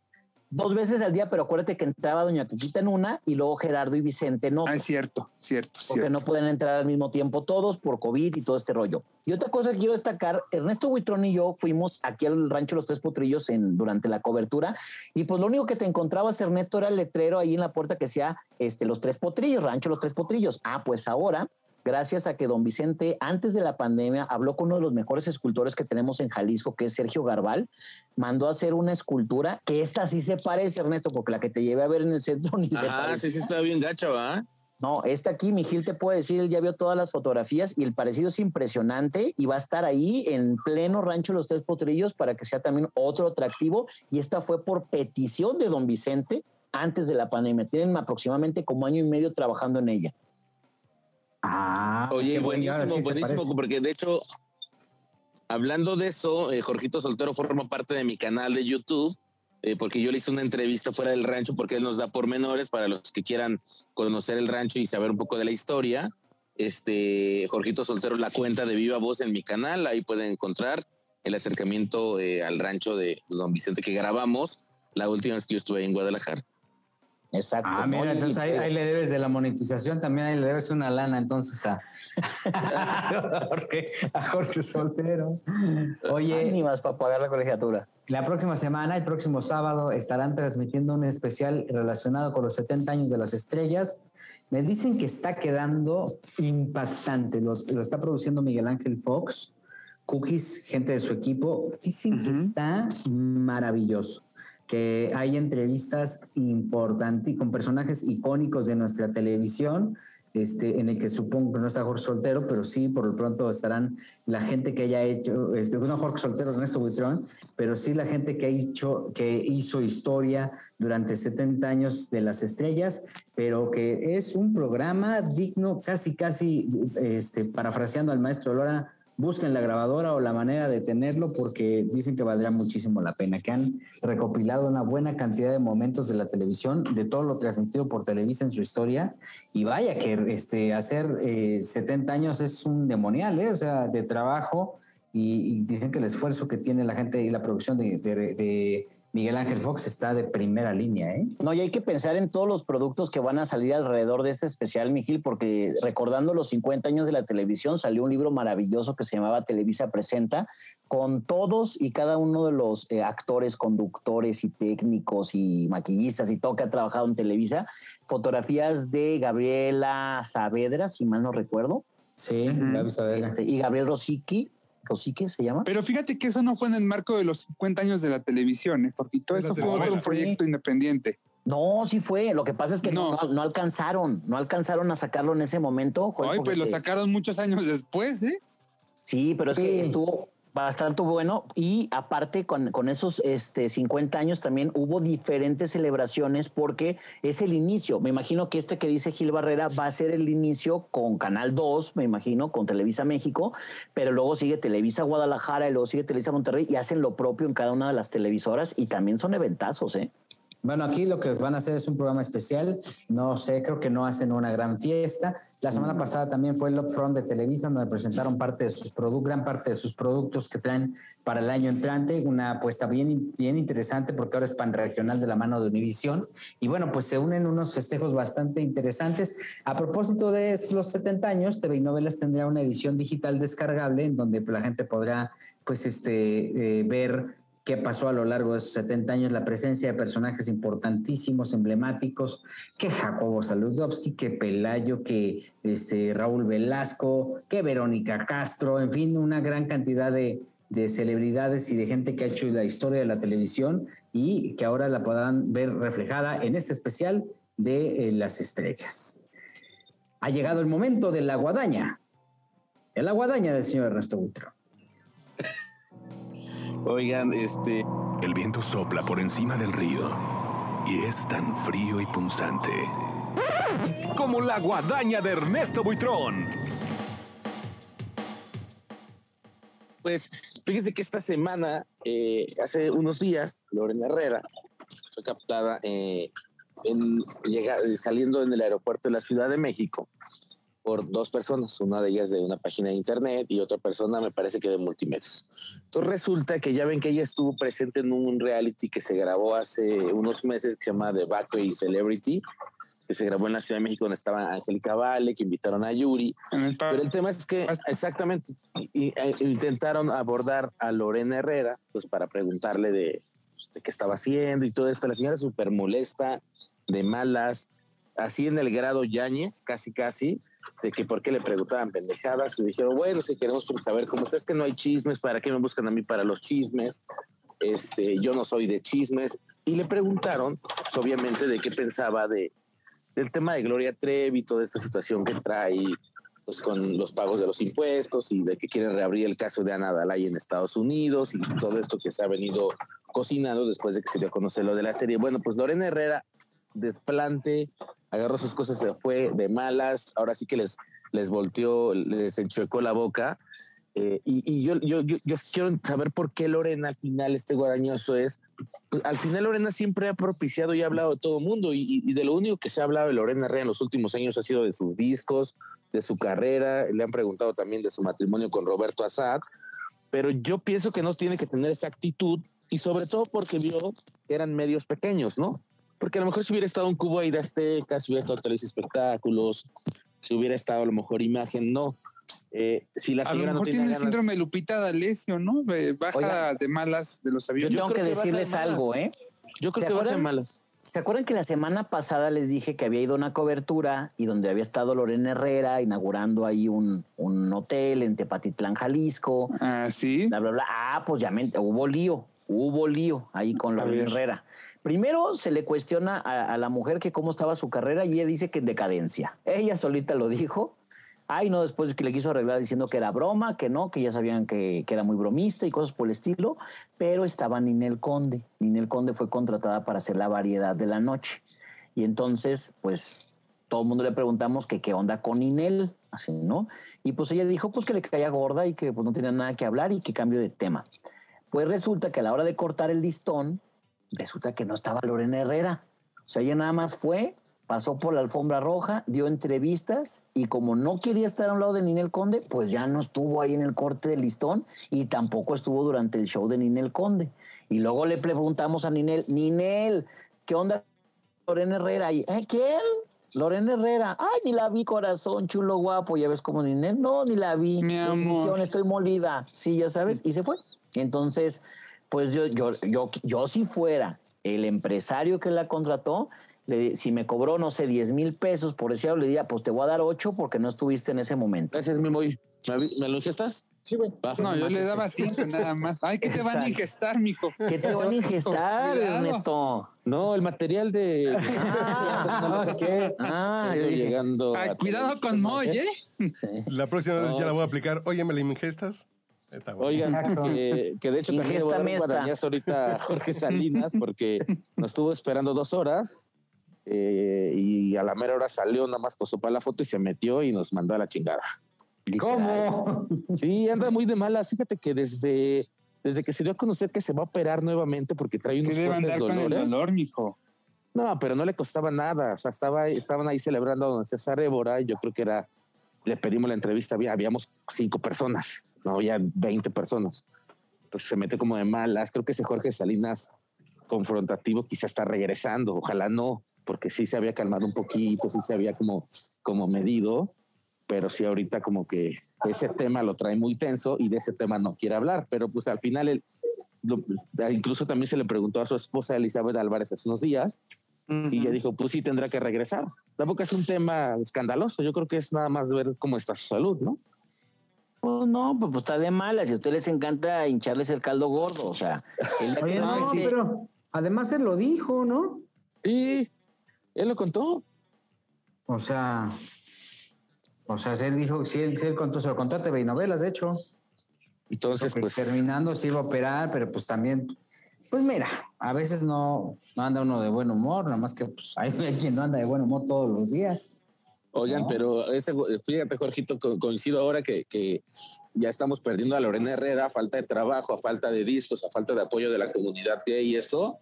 Dos veces al día, pero acuérdate que entraba doña Cuquita en una y luego Gerardo y Vicente en otra. Ah, es cierto, cierto, porque cierto. no pueden entrar al mismo tiempo todos por COVID y todo este rollo. Y otra cosa que quiero destacar, Ernesto Buitrón y yo fuimos aquí al rancho Los Tres Potrillos en, durante la cobertura y pues lo único que te encontrabas, Ernesto, era el letrero ahí en la puerta que decía este, Los Tres Potrillos, rancho Los Tres Potrillos. Ah, pues ahora, gracias a que don Vicente, antes de la pandemia, habló con uno de los mejores escultores que tenemos en Jalisco, que es Sergio Garbal, mandó a hacer una escultura que esta sí se parece, Ernesto, porque la que te llevé a ver en el centro ni se Ajá, parece. sí, sí, está bien gacho, ¿ah? No, este aquí, mi Gil te puede decir, él ya vio todas las fotografías y el parecido es impresionante y va a estar ahí en pleno rancho Los Tres Potrillos para que sea también otro atractivo. Y esta fue por petición de don Vicente antes de la pandemia. Tienen aproximadamente como año y medio trabajando en ella. Ah, Oye, bueno, buenísimo, sí buenísimo, porque de hecho, hablando de eso, eh, Jorgito Soltero forma parte de mi canal de YouTube, eh, porque yo le hice una entrevista fuera del rancho, porque él nos da pormenores para los que quieran conocer el rancho y saber un poco de la historia. Este, Jorgito Soltero, la cuenta de Viva Voz en mi canal, ahí pueden encontrar el acercamiento eh, al rancho de Don Vicente que grabamos la última vez que yo estuve en Guadalajara. Exacto. Ah, mira, entonces ahí, y- ahí le debes de la monetización, también ahí le debes una lana entonces a, a, Jorge, a Jorge Soltero. Oye, ánimas para pagar la colegiatura. la próxima semana, el próximo sábado, estarán transmitiendo un especial relacionado con los 70 años de las estrellas. Me dicen que está quedando impactante, lo, lo está produciendo Miguel Ángel Fox, Cookies, gente de su equipo. Dicen que Ujú. está maravilloso que hay entrevistas importantes con personajes icónicos de nuestra televisión, este, en el que supongo que no está Jorge Soltero, pero sí, por lo pronto estarán la gente que haya hecho, este, no Jorge Soltero, Ernesto Buitrón, pero sí la gente que, ha hecho, que hizo historia durante 70 años de las estrellas, pero que es un programa digno, casi, casi, este, parafraseando al maestro Lora, busquen la grabadora o la manera de tenerlo porque dicen que valdrá muchísimo la pena, que han recopilado una buena cantidad de momentos de la televisión, de todo lo transmitido por Televisa en su historia. Y vaya que este, hacer eh, 70 años es un demonial, ¿eh? o sea, de trabajo. Y, dicen que el esfuerzo que tiene la gente y la producción de Miguel Ángel Fox está de primera línea, ¿eh? No, y hay que pensar en todos los productos que van a salir alrededor de este especial, Miguel, porque recordando los 50 años de la televisión, salió un libro maravilloso que se llamaba Televisa Presenta, con todos y cada uno de los eh, actores, conductores y técnicos y maquillistas y todo que ha trabajado en Televisa, fotografías de Gabriela Saavedra, si mal no recuerdo. Sí, Gaby Saavedra. Este, y Gabriel Rosicky, Rosique se llama. Pero fíjate que eso no fue en el marco de los 50 años de la televisión, ¿eh? porque todo eso fue otro proyecto independiente. No, sí fue. Lo que pasa es que no, no, no alcanzaron, no alcanzaron a sacarlo en ese momento. Ay, pues lo sacaron muchos años después, ¿eh? Sí, pero es Sí. que estuvo bastante bueno y aparte con, con esos este, 50 años también hubo diferentes celebraciones porque es el inicio. Me imagino que este que dice Gil Barrera va a ser el inicio con Canal 2, me imagino, con Televisa México, pero luego sigue Televisa Guadalajara y luego sigue Televisa Monterrey y hacen lo propio en cada una de las televisoras y también son eventazos, ¿eh? Bueno, aquí lo que van a hacer es un programa especial. No sé, creo que no hacen una gran fiesta. La semana pasada también fue el Upfront de Televisa, donde presentaron parte de sus productos, gran parte de sus productos que traen para el año entrante. Una apuesta bien, bien interesante porque ahora es pan regional de la mano de Univisión. Y bueno, pues se unen unos festejos bastante interesantes. A propósito de los 70 años, TV y Novelas tendrá una edición digital descargable en donde la gente podrá pues este, eh, ver qué pasó a lo largo de esos 70 años, la presencia de personajes importantísimos, emblemáticos, que Jacobo Saludowski, que Pelayo, que este, Raúl Velasco, que Verónica Castro, en fin, una gran cantidad de, de celebridades y de gente que ha hecho la historia de la televisión y que ahora la podrán ver reflejada en este especial de eh, las estrellas. Ha llegado el momento de la guadaña, de la guadaña del señor Ernesto Buitrón. Oigan, este, El viento sopla por encima del río y es tan frío y punzante como la guadaña de Ernesto Buitrón. pues fíjense que esta semana, eh, hace unos días, Lorena Herrera fue captada eh, en, llega- eh, saliendo en el aeropuerto de la Ciudad de México por dos personas, una de ellas de una página de internet y otra persona me parece que de multimedios. Entonces resulta que ya ven que ella estuvo presente en un reality que se grabó hace unos meses que se llama The Bakery Celebrity, que se grabó en la Ciudad de México donde estaba Angélica Vale, que invitaron a Yuri. El Pero el tema es que, exactamente, y- y- e- intentaron abordar a Lorena Herrera, pues para preguntarle de, de qué estaba haciendo y todo esto. La señora súper molesta, de malas, así en el grado Yáñez, casi casi, de que por qué le preguntaban pendejadas. Y dijeron, bueno, si queremos saber cómo está, es que no hay chismes, ¿para qué me buscan a mí para los chismes? Este, yo no soy de chismes. Y le preguntaron, pues, obviamente, de qué pensaba de, del tema de Gloria Trevi, toda esta situación que trae pues, con los pagos de los impuestos y de que quieren reabrir el caso de Ana Dalai en Estados Unidos y todo esto que se ha venido cocinando después de que se dio a conocer lo de la serie. Bueno, pues Lorena Herrera, desplante, agarró sus cosas, se fue de malas, ahora sí que les, les volteó, les enchuecó la boca. Eh, y y yo, yo, yo, yo quiero saber por qué Lorena al final, este guadañoso es, pues, al final Lorena siempre ha propiciado y ha hablado de todo el mundo y, y- de lo único que se ha hablado de Lorena Herrera en los últimos años ha sido de sus discos, de su carrera, le han preguntado también de su matrimonio con Roberto Assad, pero yo pienso que no tiene que tener esa actitud y sobre todo porque vio que eran medios pequeños, ¿no? Porque a lo mejor si hubiera estado un cubo ahí de Azteca, si hubiera estado Televisa Espectáculos, si hubiera estado a lo mejor Imagen, no. Eh, si la A lo mejor no tiene el ganas, síndrome de Lupita D'Alessio, ¿no? Baja Oiga. de malas de los Yo, aviones. Yo tengo creo que que baja de decirles algo, ¿eh? yo creo ¿Se que va de acuerdan? malas. ¿Se acuerdan que la semana pasada les dije que había ido a una cobertura y donde había estado Lorena Herrera inaugurando ahí un, un hotel en Tepatitlán, Jalisco? Ah, sí. Bla, bla, bla. Ah, pues ya me, hubo lío, hubo lío ahí con Lorena. Herrera. Primero se le cuestiona a, la mujer que cómo estaba su carrera y ella dice que en decadencia. Ella solita lo dijo. Ay, no, después que le quiso arreglar diciendo que era broma, que no, que ya sabían que, que era muy bromista y cosas por el estilo, pero estaba Ninel Conde. Ninel Conde fue contratada para hacer la variedad de la noche. Y entonces, pues, todo el mundo le preguntamos que qué onda con Ninel, así, ¿no? Y pues ella dijo pues que le caía gorda y que pues no tenía nada que hablar y que cambio de tema. Pues resulta que a la hora de cortar el listón, resulta que no estaba Lorena Herrera. O sea, ella nada más fue, pasó por la alfombra roja, dio entrevistas y como no quería estar a un lado de Ninel Conde, pues ya no estuvo ahí en el corte del listón y tampoco estuvo durante el show de Ninel Conde. Y luego le preguntamos a Ninel, Ninel, ¿qué onda Lorena Herrera? Y, "¿Eh, ¿Quién? Lorena Herrera. Ay, ni la vi, corazón, chulo, guapo. Ya ves como Ninel. No, ni la vi. Mi amor. Estoy molida. Sí, ya sabes. Y se fue. Entonces, pues yo, yo, yo, yo si fuera el empresario que la contrató, le- si me cobró, no sé, 10 mil pesos por ese le diría, pues te voy a dar 8 porque no estuviste en ese momento. Gracias, mi muy. ¿Me, ¿me lo ingestas? Sí, güey. No, yo le daba cinco nada más. Ay, ¿qué te van a ingestar, mijo? ¿Qué te van a ingestar. Ernesto? No, el material de. Ah, ¿Qué? ah, yo llegando. Ay, cuidado con ¿no? Moy, ¿eh? sí. La próxima vez No, ya la voy a aplicar. Oye, ¿me la ingestas? Está bueno. Oigan, que, que de hecho también le voy a dar un guadañazo ahorita a Jorge Salinas porque nos estuvo esperando dos horas eh, y a la mera hora salió, nada más posó para la foto y se metió y nos mandó a la chingada. ¿Cómo? Sí, anda muy de malas. Fíjate que desde, desde que se dio a conocer que se va a operar nuevamente porque trae unos debe fuertes andar con el dolores. dolor, mijo. No, pero no le costaba nada. O sea, estaba, estaban ahí celebrando a don César Évora y yo creo que era, le pedimos la entrevista, había, habíamos cinco personas, no había 20 personas. Entonces se mete como de malas. Creo que ese Jorge Salinas confrontativo quizá está regresando. Ojalá no, porque sí se había calmado un poquito, sí se había como, como medido, pero sí ahorita como que ese tema lo trae muy tenso y de ese tema no quiere hablar. Pero pues al final él, incluso también se le preguntó a su esposa Elizabeth Álvarez hace unos días y ella dijo, pues sí tendrá que regresar. Tampoco es un tema escandaloso, yo creo que es nada más ver cómo está su salud, ¿no? Pues no, pues, pues está de malas. Y a ustedes les encanta hincharles el caldo gordo. O sea, el Oye, no, pero además él lo dijo, ¿no? Y él lo contó. O sea, o sea, si él dijo, si él, si él contó, se lo contó a TV y novelas, de hecho. Entonces, Porque pues terminando se iba a operar, pero pues también, pues mira, a veces no, no anda uno de buen humor, nada más que pues hay, hay quien no anda de buen humor todos los días. Oigan, No. pero ese, fíjate, Jorgito, co- coincido ahora que, que ya estamos perdiendo a Lorena Herrera a falta de trabajo, a falta de discos, a falta de apoyo de la comunidad gay y esto,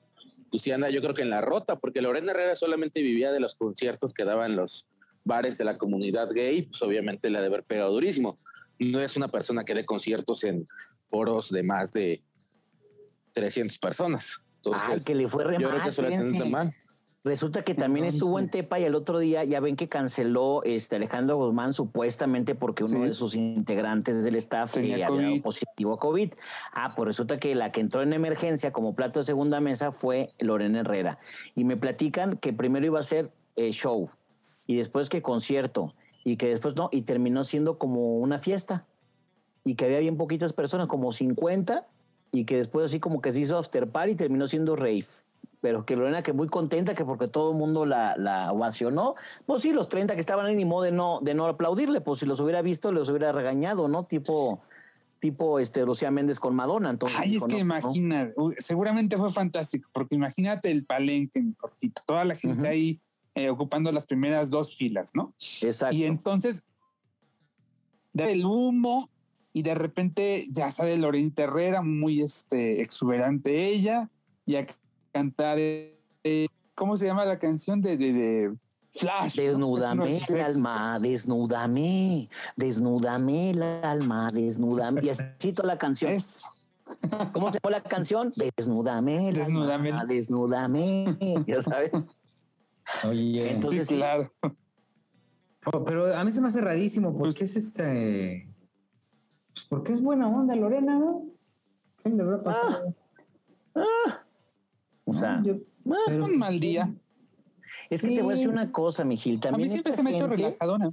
pues sí anda yo creo que en la rota, porque Lorena Herrera solamente vivía de los conciertos que daban los bares de la comunidad gay, pues obviamente le ha de haber pegado durísimo. No es una persona que dé conciertos en foros de más de 300 personas. Entonces, Ay, que le fue re yo creo que eso mal. Resulta que también estuvo en Tepa y el otro día ya ven que canceló este Alejandro Guzmán supuestamente porque uno Sí. de sus integrantes del staff Tenía eh, había dado positivo a COVID. Ah, pues resulta que la que entró en emergencia como plato de segunda mesa fue Lorena Herrera. Y me platican que primero iba a ser eh, show y después que concierto y que después no, y terminó siendo como una fiesta y que había bien poquitas personas, como 50, y que después así como que se hizo after party y terminó siendo rave. Pero que Lorena que muy contenta que porque todo el mundo la, la ovacionó. Pues sí, los 30 que estaban ahí ni modo de no, de no aplaudirle, pues si los hubiera visto, los hubiera regañado, ¿no? Tipo, tipo este Lucía Méndez con Madonna. Entonces, Ay, es que no, no. imagina, seguramente fue fantástico, porque imagínate el palenque, mi Jorgito, toda la gente ahí eh, ocupando las primeras dos filas, ¿no? Exacto. Y entonces, da el humo y de repente ya sale Lorenita Herrera, muy este, exuberante ella, y a cantar, eh, ¿cómo se llama la canción de, de, de Flash? Desnúdame el alma, desnúdame, desnúdame el alma, desnúdame. Y así toda la canción. Eso. ¿Cómo se llama la canción? Desnúdame el Desnúdame. alma, desnúdame. Ya sabes. Oye, Entonces, sí, claro. Oh, pero a mí se me hace rarísimo, Pues- porque es este. Pues porque es buena onda, Lorena, ¿no? ¿Qué le habrá pasado? O sea, No, yo- ah, pero- Un mal día. es que te voy a decir una cosa, Mijil. A También mí siempre se me ha hecho relajadona.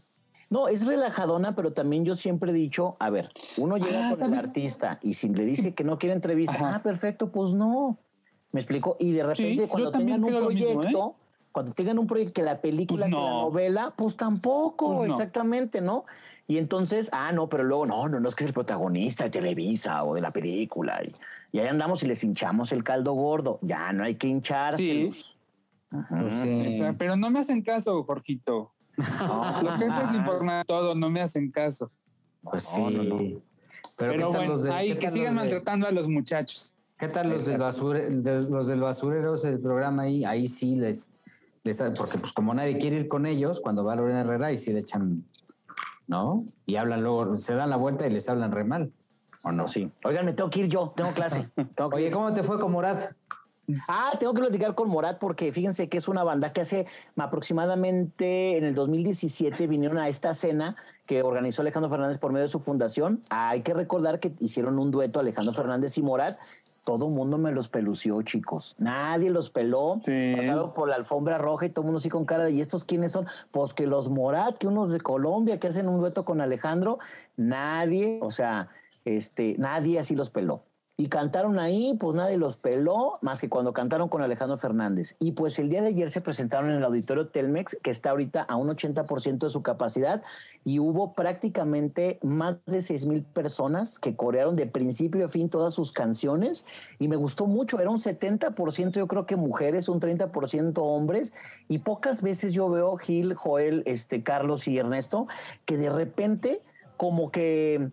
No, es relajadona, pero también yo siempre he dicho, a ver, uno llega Ah, con ¿sabes? el artista y si le dice que no quiere entrevista, Ajá. ah, perfecto, pues no. ¿Me explico? Y de repente cuando tengan un mismo, ¿eh? proyecto, cuando tengan un proyecto que la película, Pues que la no. novela, pues tampoco, Pues no. exactamente, ¿no? Y entonces, ah, no, pero luego, no, no, no es que es el protagonista de Televisa o de la película. Y, y ahí andamos y les hinchamos el caldo gordo. Ya no hay que hincharse. Sí. pues pero no me hacen caso, Jorgito. Los jefes informan todo, no me hacen caso. Pues sí. No, no, no. Pero, Pero, ¿qué tal bueno, los de- ahí que sigan los de- maltratando a los muchachos. ¿Qué tal los del, basure, de- los del basurero, el programa ahí? Ahí sí les, les... Porque pues como nadie quiere ir con ellos, cuando va Lorena Herrera, ahí sí le echan... ¿No? Y hablan luego, se dan la vuelta y les hablan re mal. ¿O no? Sí. Oigan, me tengo que ir yo, tengo clase. Tengo Oye. ¿cómo te fue con Morat? Ah, tengo que platicar con Morat porque fíjense que es una banda que hace aproximadamente en el 2017 vinieron a esta cena que organizó Alejandro Fernández por medio de su fundación. Hay que recordar que hicieron un dueto Alejandro Fernández y Morat. Todo mundo me los pelució, chicos. Nadie los peló. Sí. Pasaron por la alfombra roja y todo el mundo así con cara de ¿y estos quiénes son? Pues que los Morat, que unos de Colombia que hacen un dueto con Alejandro. Nadie, o sea, este, nadie así los peló. Y cantaron ahí, pues nadie los peló, más que cuando cantaron con Alejandro Fernández. Y pues el día de ayer se presentaron en el auditorio Telmex, que está ahorita a un 80% de su capacidad, y hubo prácticamente más de 6 mil personas que corearon de principio a fin todas sus canciones. Y me gustó mucho, era un 70% yo creo que mujeres, un 30% hombres. Y pocas veces yo veo Gil, Joel, este, Carlos y Ernesto, que de repente como que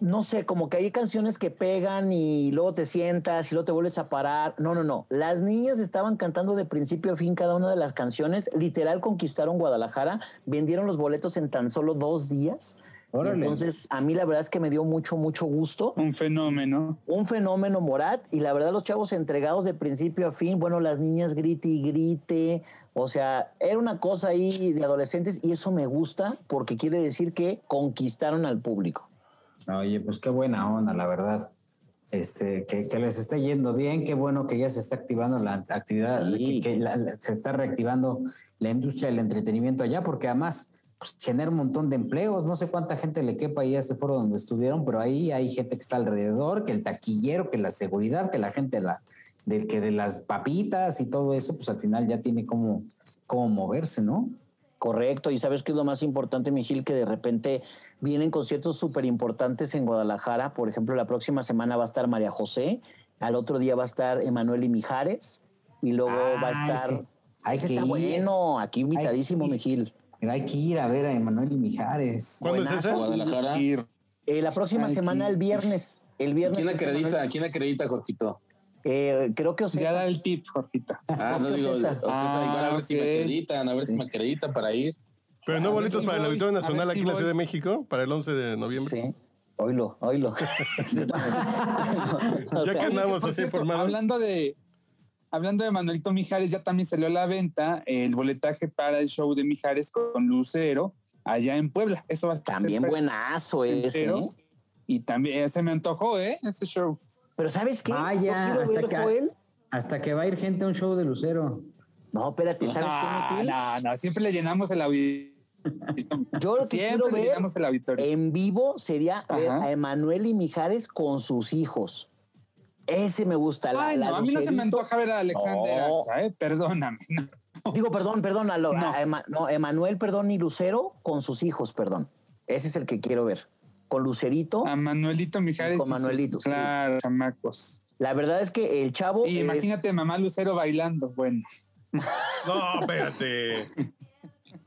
no sé, como que hay canciones que pegan y luego te sientas y luego te vuelves a parar. No, no, no. Las niñas estaban cantando de principio a fin cada una de las canciones. Literal conquistaron Guadalajara, vendieron los boletos en tan solo dos días. Órale. Entonces, a mí la verdad es que me dio mucho, mucho gusto. Un fenómeno. Un fenómeno Morat y la verdad los chavos entregados de principio a fin, bueno, las niñas grite y grite, o sea, era una cosa ahí de adolescentes y eso me gusta porque quiere decir que conquistaron al público. Oye, pues qué buena onda, la verdad. Este, que, que les esté yendo bien, qué bueno que ya se está activando la actividad, Sí. que, que la- la- se está reactivando la industria del entretenimiento allá, porque además pues, genera un montón de empleos. No sé cuánta gente le quepa ahí a ese foro donde estuvieron, pero ahí hay gente que está alrededor, que el taquillero, que la seguridad, que la gente de la, de, que de las papitas y todo eso, pues al final ya tiene como, como moverse, ¿no? Correcto, y sabes qué es lo más importante, Mijil, que de repente vienen conciertos súper importantes en Guadalajara. Por ejemplo, la próxima semana va a estar María José, al otro día va a estar Emanuel y Mijares, y luego va a Ah, estar. ese- Hay Ese que está ir. bueno, aquí invitadísimo. Mijil. Mira, hay que ir a ver a Emanuel y Mijares. ¿Cuándo es Buenazo. ese? Guadalajara. Eh, la próxima semana, el viernes. El viernes. ¿Quién es acredita? Emanuel. ¿Quién acredita, Jorgito? Eh, creo que Ya da el tip, Jorgita. Ah, no digo, o sea, César. igual a ver si me Ah, acreditan, a ver si me acreditan para ir. Pero no boletos para el Auditorio Nacional si aquí en la. Ciudad de México para el 11 de noviembre. Sí. Oílo, oílo. O Ya sea, que andamos así cierto, informados. Hablando de, hablando de Manuelito Mijares, ya también salió a la venta el boletaje para el show de Mijares con Lucero allá en Puebla. Eso va a ser También buenazo ese. entero. ¿eh? Y también se me antojó, ¿eh? Ese show. Pero ¿sabes qué? Yo ya, quiero hasta que-. Hasta que va a ir gente a un show de Lucero. No, espérate, ¿sabes no, qué, no, no, siempre le llenamos el auditorio. Yo lo que Siempre quiero le ver llenamos el auditorio. en vivo sería ver a Emanuel y Mijares con sus hijos. Ese me gusta. La, Ay, la no, a mí no se me antoja ver a Alexander No. Acha, ¿eh? Perdóname. no. Digo, perdón, perdón, a lo- No. a Ema- no, Emanuel, perdón, y Lucero con sus hijos, perdón. Ese es el que quiero ver. Con Lucerito. A Manuelito Mijares. Con sus- Manuelito, sí. Claro, chamacos. La verdad es que el chavo. Y es- imagínate mamá Lucero bailando. Bueno. No, espérate.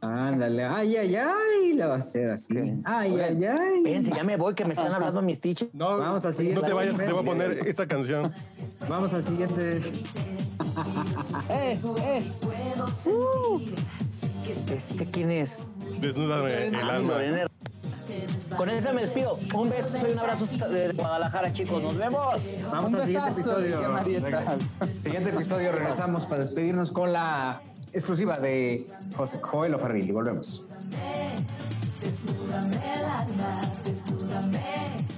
Ándale, ay, ay, ay, la va a hacer así. ¿Qué? Ay, Oigan, ay, ay. Espérense, ya me voy, que me están hablando mis teachers. No, Vamos al siguiente. no te vayas, que te voy a poner esta canción. Vamos al siguiente. ¡Eh, eh! Uh. ¿Este quién es? Desnúdame el alma. Con esa me despido. Un beso y un abrazo de Guadalajara, chicos. Nos vemos. Vamos Un al siguiente episodio. Siguiente episodio regresamos para despedirnos con la exclusiva de José Joel Ofarril y volvemos. Desnúdame el alma, desnúdame.